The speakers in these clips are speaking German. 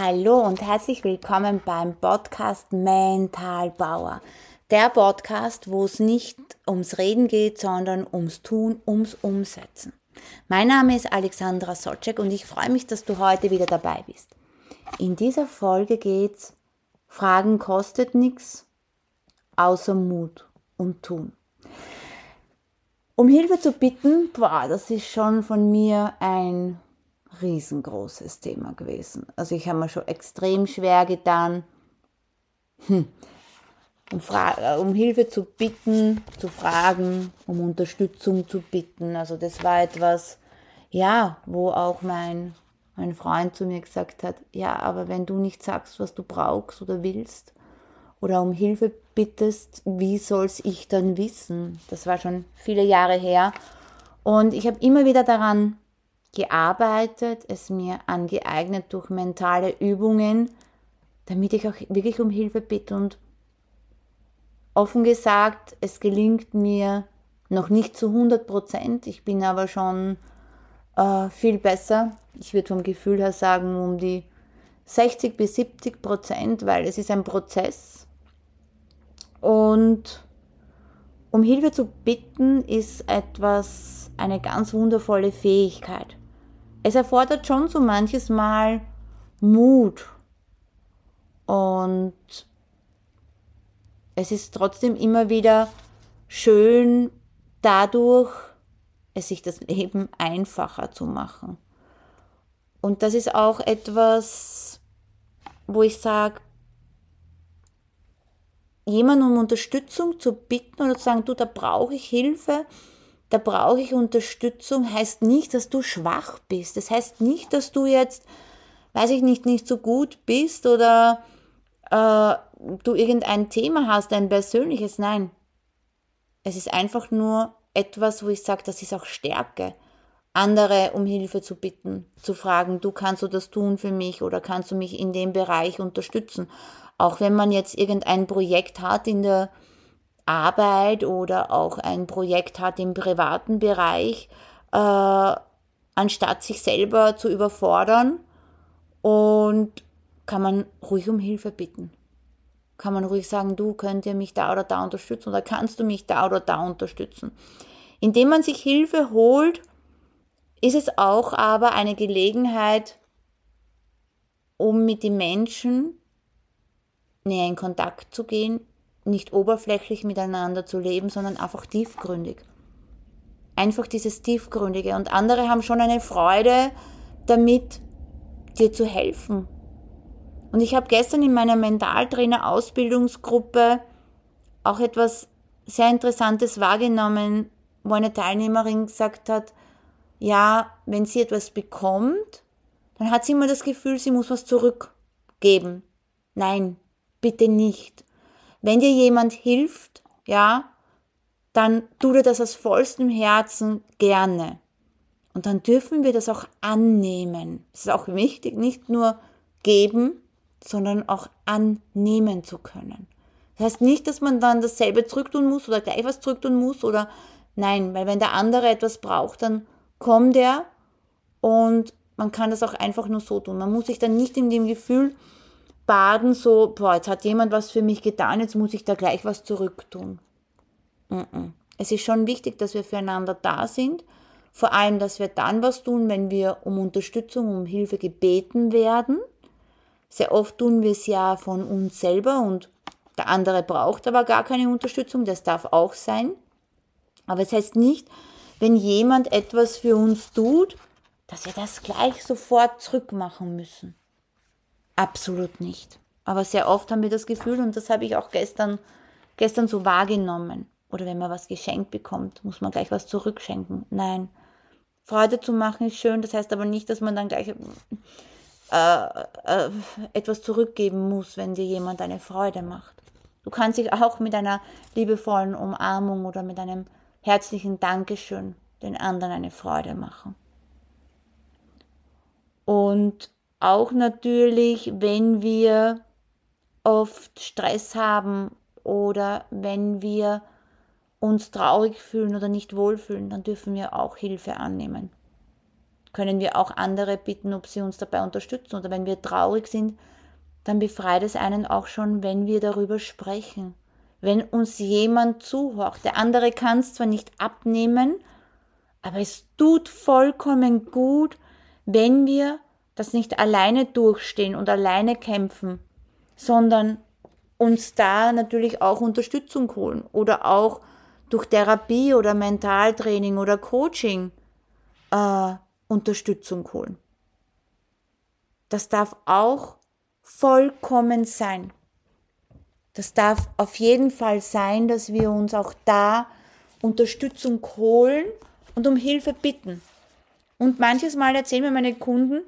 Hallo und herzlich willkommen beim Podcast Mental Bauer. Der Podcast, wo es nicht ums Reden geht, sondern ums Tun, ums Umsetzen. Mein Name ist Alexandra Socek und ich freue mich, dass du heute wieder dabei bist. In dieser Folge geht's Fragen kostet nichts, außer Mut und Tun. Um Hilfe zu bitten, boah, das ist schon von mir ein riesengroßes Thema gewesen. Also ich habe mir schon extrem schwer getan, hm, um, um, Hilfe zu bitten, zu fragen, um Unterstützung zu bitten. Also das war etwas, ja, wo auch mein, mein Freund zu mir gesagt hat, ja, aber wenn du nicht sagst, was du brauchst oder willst oder um Hilfe bittest, wie soll's ich dann wissen? Das war schon viele Jahre her. Und ich habe immer wieder daran gearbeitet, es mir angeeignet durch mentale Übungen, damit ich auch wirklich um Hilfe bitte. Und offen gesagt, es gelingt mir noch nicht zu 100 Prozent. Ich bin aber schon äh, viel besser. Ich würde vom Gefühl her sagen, um die 60 bis 70 Prozent, weil es ist ein Prozess. Und um Hilfe zu bitten ist etwas, eine ganz wundervolle Fähigkeit es erfordert schon so manches Mal Mut. Und es ist trotzdem immer wieder schön, dadurch es sich das Leben einfacher zu machen. Und das ist auch etwas, wo ich sage, jemanden um Unterstützung zu bitten oder zu sagen, du, da brauche ich Hilfe, da brauche ich Unterstützung, heißt nicht, dass du schwach bist. Das heißt nicht, dass du jetzt, weiß ich nicht, nicht so gut bist oder äh, du irgendein Thema hast, ein persönliches. Nein. Es ist einfach nur etwas, wo ich sage, das ist auch Stärke. Andere um Hilfe zu bitten, zu fragen, du kannst du das tun für mich oder kannst du mich in dem Bereich unterstützen. Auch wenn man jetzt irgendein Projekt hat in der Arbeit oder auch ein Projekt hat im privaten Bereich, äh, anstatt sich selber zu überfordern und kann man ruhig um Hilfe bitten. Kann man ruhig sagen, du könnt ihr mich da oder da unterstützen oder kannst du mich da oder da unterstützen. Indem man sich Hilfe holt, ist es auch aber eine Gelegenheit, um mit den Menschen näher in Kontakt zu gehen, nicht oberflächlich miteinander zu leben, sondern einfach tiefgründig. Einfach dieses Tiefgründige. Und andere haben schon eine Freude damit, dir zu helfen. Und ich habe gestern in meiner Mentaltrainer-Ausbildungsgruppe auch etwas sehr Interessantes wahrgenommen, wo eine Teilnehmerin gesagt hat, ja, wenn sie etwas bekommt, dann hat sie immer das Gefühl, sie muss was zurückgeben. Nein, bitte nicht. Wenn dir jemand hilft, ja, dann tu dir das aus vollstem Herzen gerne. Und dann dürfen wir das auch annehmen. Es ist auch wichtig, nicht nur geben, sondern auch annehmen zu können. Das heißt nicht, dass man dann dasselbe zurücktun muss oder gleich was zurücktun muss oder nein, weil wenn der andere etwas braucht, dann kommt er und man kann das auch einfach nur so tun. Man muss sich dann nicht in dem Gefühl baden, so, boah, jetzt hat jemand was für mich getan, jetzt muss ich da gleich was zurücktun. Es ist schon wichtig, dass wir füreinander da sind. Vor allem, dass wir dann was tun, wenn wir um Unterstützung, um Hilfe gebeten werden. Sehr oft tun wir es ja von uns selber und der andere braucht aber gar keine Unterstützung, das darf auch sein. Aber es heißt nicht, wenn jemand etwas für uns tut, dass wir das gleich sofort zurückmachen müssen. Absolut nicht. Aber sehr oft haben wir das Gefühl, und das habe ich auch gestern, gestern so wahrgenommen. Oder wenn man was geschenkt bekommt, muss man gleich was zurückschenken. Nein. Freude zu machen ist schön, das heißt aber nicht, dass man dann gleich äh, äh, etwas zurückgeben muss, wenn dir jemand eine Freude macht. Du kannst dich auch mit einer liebevollen Umarmung oder mit einem herzlichen Dankeschön den anderen eine Freude machen. Und auch natürlich, wenn wir oft Stress haben oder wenn wir uns traurig fühlen oder nicht wohlfühlen, dann dürfen wir auch Hilfe annehmen. können wir auch andere bitten, ob sie uns dabei unterstützen. Oder wenn wir traurig sind, dann befreit es einen auch schon, wenn wir darüber sprechen. Wenn uns jemand zuhört. Der andere kann es zwar nicht abnehmen, aber es tut vollkommen gut, wenn wir das nicht alleine durchstehen und alleine kämpfen, sondern uns da natürlich auch Unterstützung holen oder auch durch Therapie oder Mentaltraining oder Coaching äh, Unterstützung holen. Das darf auch vollkommen sein. Das darf auf jeden Fall sein, dass wir uns auch da Unterstützung holen und um Hilfe bitten. Und manches Mal erzählen mir meine Kunden,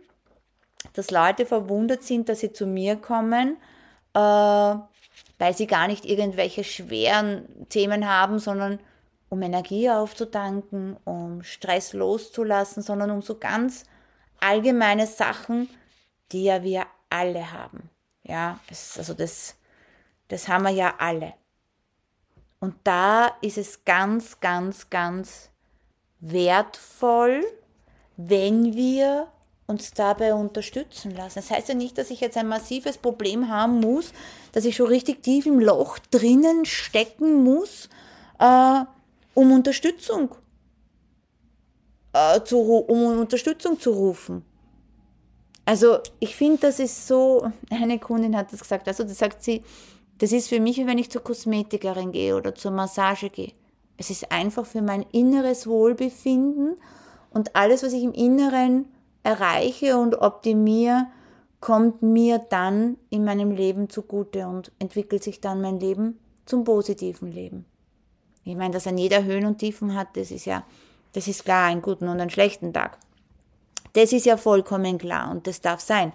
dass Leute verwundert sind, dass sie zu mir kommen, äh, weil sie gar nicht irgendwelche schweren Themen haben, sondern um Energie aufzutanken, um Stress loszulassen, sondern um so ganz allgemeine Sachen, die ja wir alle haben. Ja, es, also das, das haben wir ja alle. Und da ist es ganz, ganz, ganz wertvoll, wenn wir uns dabei unterstützen lassen. Das heißt ja nicht, dass ich jetzt ein massives Problem haben muss, dass ich schon richtig tief im Loch drinnen stecken muss, äh, um Unterstützung äh, zu, um Unterstützung zu rufen. Also ich finde, das ist so, eine Kundin hat das gesagt, also das sagt sie, das ist für mich, wenn ich zur Kosmetikerin gehe oder zur Massage gehe. Es ist einfach für mein inneres Wohlbefinden und alles, was ich im Inneren erreiche und optimiere, kommt mir dann in meinem Leben zugute und entwickelt sich dann mein Leben zum positiven Leben. Ich meine, dass er jeder Höhen und Tiefen hat, das ist ja, das ist klar, einen guten und einen schlechten Tag. Das ist ja vollkommen klar und das darf sein.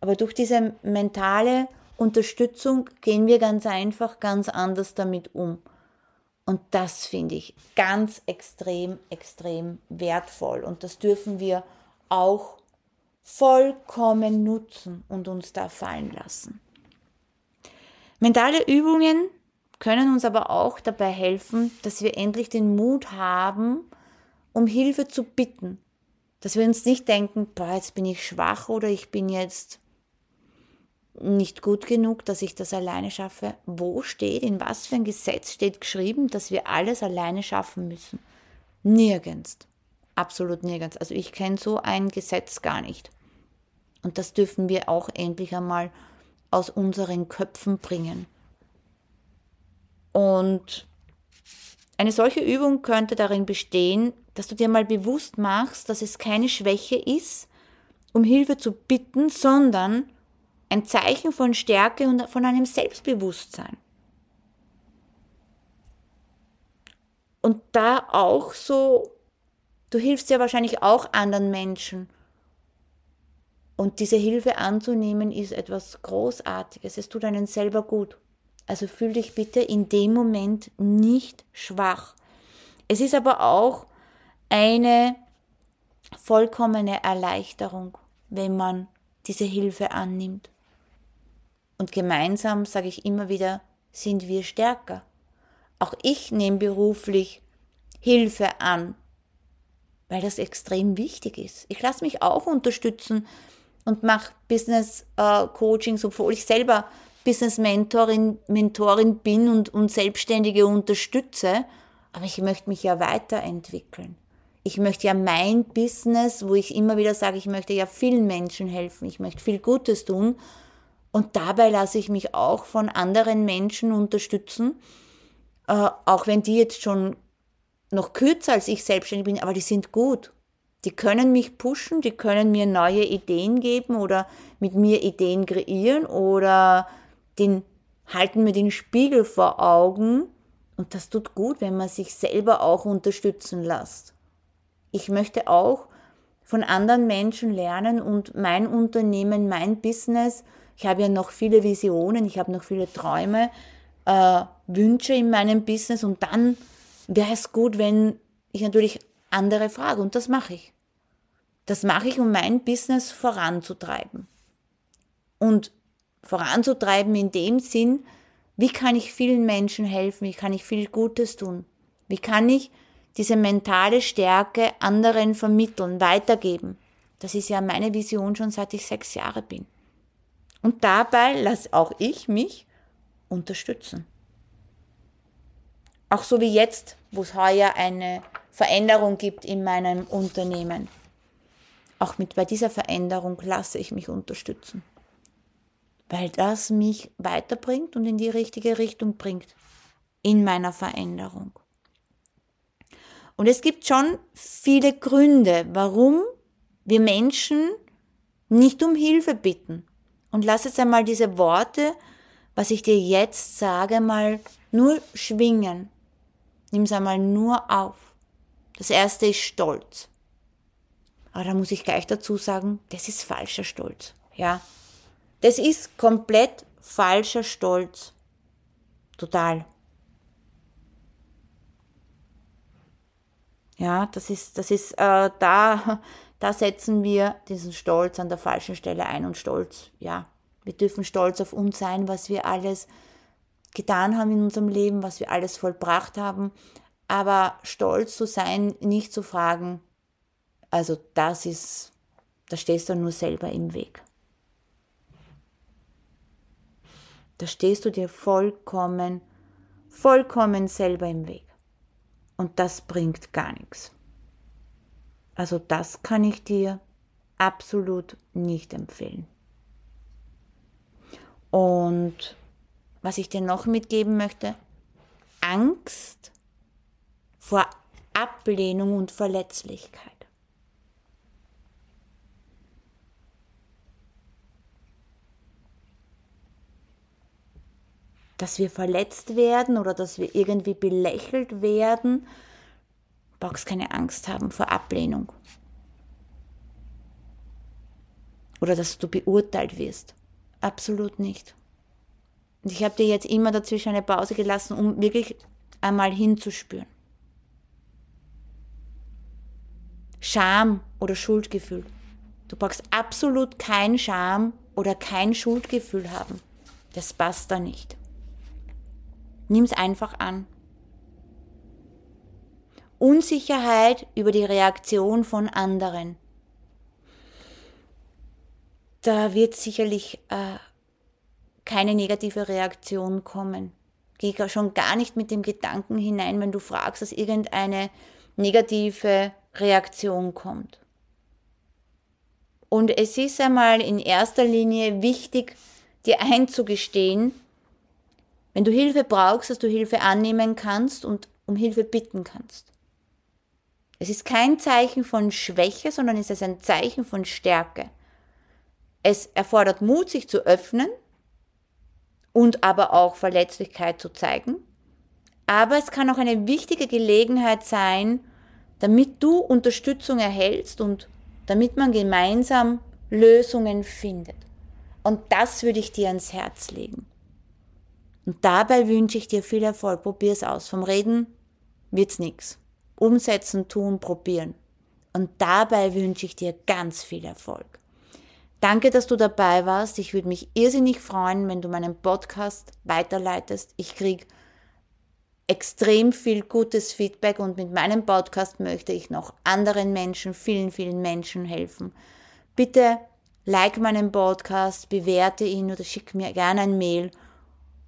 Aber durch diese mentale Unterstützung gehen wir ganz einfach ganz anders damit um. Und das finde ich ganz extrem, extrem wertvoll. Und das dürfen wir auch vollkommen nutzen und uns da fallen lassen. Mentale Übungen können uns aber auch dabei helfen, dass wir endlich den Mut haben, um Hilfe zu bitten. Dass wir uns nicht denken, boah, jetzt bin ich schwach oder ich bin jetzt nicht gut genug, dass ich das alleine schaffe. Wo steht, in was für ein Gesetz steht geschrieben, dass wir alles alleine schaffen müssen? Nirgends. Absolut nirgends. Also ich kenne so ein Gesetz gar nicht. Und das dürfen wir auch endlich einmal aus unseren Köpfen bringen. Und eine solche Übung könnte darin bestehen, dass du dir mal bewusst machst, dass es keine Schwäche ist, um Hilfe zu bitten, sondern ein Zeichen von Stärke und von einem Selbstbewusstsein. Und da auch so, du hilfst ja wahrscheinlich auch anderen Menschen. Und diese Hilfe anzunehmen ist etwas Großartiges. Es tut einen selber gut. Also fühl dich bitte in dem Moment nicht schwach. Es ist aber auch eine vollkommene Erleichterung, wenn man diese Hilfe annimmt. Und gemeinsam, sage ich immer wieder, sind wir stärker. Auch ich nehme beruflich Hilfe an, weil das extrem wichtig ist. Ich lasse mich auch unterstützen und mache Business äh, Coachings, obwohl ich selber Business Mentorin, Mentorin bin und, und Selbstständige unterstütze. Aber ich möchte mich ja weiterentwickeln. Ich möchte ja mein Business, wo ich immer wieder sage, ich möchte ja vielen Menschen helfen, ich möchte viel Gutes tun und dabei lasse ich mich auch von anderen Menschen unterstützen, äh, auch wenn die jetzt schon noch kürzer als ich selbstständig bin, aber die sind gut. Die können mich pushen, die können mir neue Ideen geben oder mit mir Ideen kreieren oder den, halten mir den Spiegel vor Augen. Und das tut gut, wenn man sich selber auch unterstützen lässt. Ich möchte auch von anderen Menschen lernen und mein Unternehmen, mein Business ich habe ja noch viele Visionen, ich habe noch viele Träume, äh, Wünsche in meinem Business und dann wäre es gut, wenn ich natürlich andere frage und das mache ich. Das mache ich, um mein Business voranzutreiben. Und voranzutreiben in dem Sinn, wie kann ich vielen Menschen helfen, wie kann ich viel Gutes tun, wie kann ich diese mentale Stärke anderen vermitteln, weitergeben. Das ist ja meine Vision schon seit ich sechs Jahre bin. Und dabei lasse auch ich mich unterstützen. Auch so wie jetzt, wo es heuer eine Veränderung gibt in meinem Unternehmen. Auch mit bei dieser Veränderung lasse ich mich unterstützen. Weil das mich weiterbringt und in die richtige Richtung bringt. In meiner Veränderung. Und es gibt schon viele Gründe, warum wir Menschen nicht um Hilfe bitten. Und lass jetzt einmal diese Worte, was ich dir jetzt sage, mal nur schwingen. Nimm es einmal nur auf. Das erste ist Stolz. Aber da muss ich gleich dazu sagen, das ist falscher Stolz. Ja. Das ist komplett falscher Stolz. Total. Ja, das ist, das ist, äh, da, da setzen wir diesen Stolz an der falschen Stelle ein und Stolz, ja. Wir dürfen stolz auf uns sein, was wir alles getan haben in unserem Leben, was wir alles vollbracht haben. Aber stolz zu sein, nicht zu fragen, also das ist, da stehst du nur selber im Weg. Da stehst du dir vollkommen, vollkommen selber im Weg. Und das bringt gar nichts. Also das kann ich dir absolut nicht empfehlen. Und was ich dir noch mitgeben möchte, Angst vor Ablehnung und Verletzlichkeit. dass wir verletzt werden oder dass wir irgendwie belächelt werden, brauchst keine Angst haben vor Ablehnung. Oder dass du beurteilt wirst. Absolut nicht. Und ich habe dir jetzt immer dazwischen eine Pause gelassen, um wirklich einmal hinzuspüren. Scham oder Schuldgefühl. Du brauchst absolut kein Scham oder kein Schuldgefühl haben. Das passt da nicht. Nimm's einfach an. Unsicherheit über die Reaktion von anderen. Da wird sicherlich äh, keine negative Reaktion kommen. Geh schon gar nicht mit dem Gedanken hinein, wenn du fragst, dass irgendeine negative Reaktion kommt. Und es ist einmal in erster Linie wichtig, dir einzugestehen, wenn du Hilfe brauchst, dass du Hilfe annehmen kannst und um Hilfe bitten kannst. Es ist kein Zeichen von Schwäche, sondern es ist ein Zeichen von Stärke. Es erfordert Mut, sich zu öffnen und aber auch Verletzlichkeit zu zeigen. Aber es kann auch eine wichtige Gelegenheit sein, damit du Unterstützung erhältst und damit man gemeinsam Lösungen findet. Und das würde ich dir ans Herz legen. Und dabei wünsche ich dir viel Erfolg. Probier es aus. Vom Reden wird's nix. Umsetzen, tun, probieren. Und dabei wünsche ich dir ganz viel Erfolg. Danke, dass du dabei warst. Ich würde mich irrsinnig freuen, wenn du meinen Podcast weiterleitest. Ich kriege extrem viel gutes Feedback und mit meinem Podcast möchte ich noch anderen Menschen, vielen, vielen Menschen helfen. Bitte like meinen Podcast, bewerte ihn oder schick mir gerne ein Mail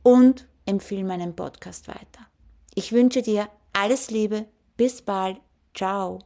und empfehle meinen Podcast weiter. Ich wünsche dir alles Liebe, bis bald, ciao.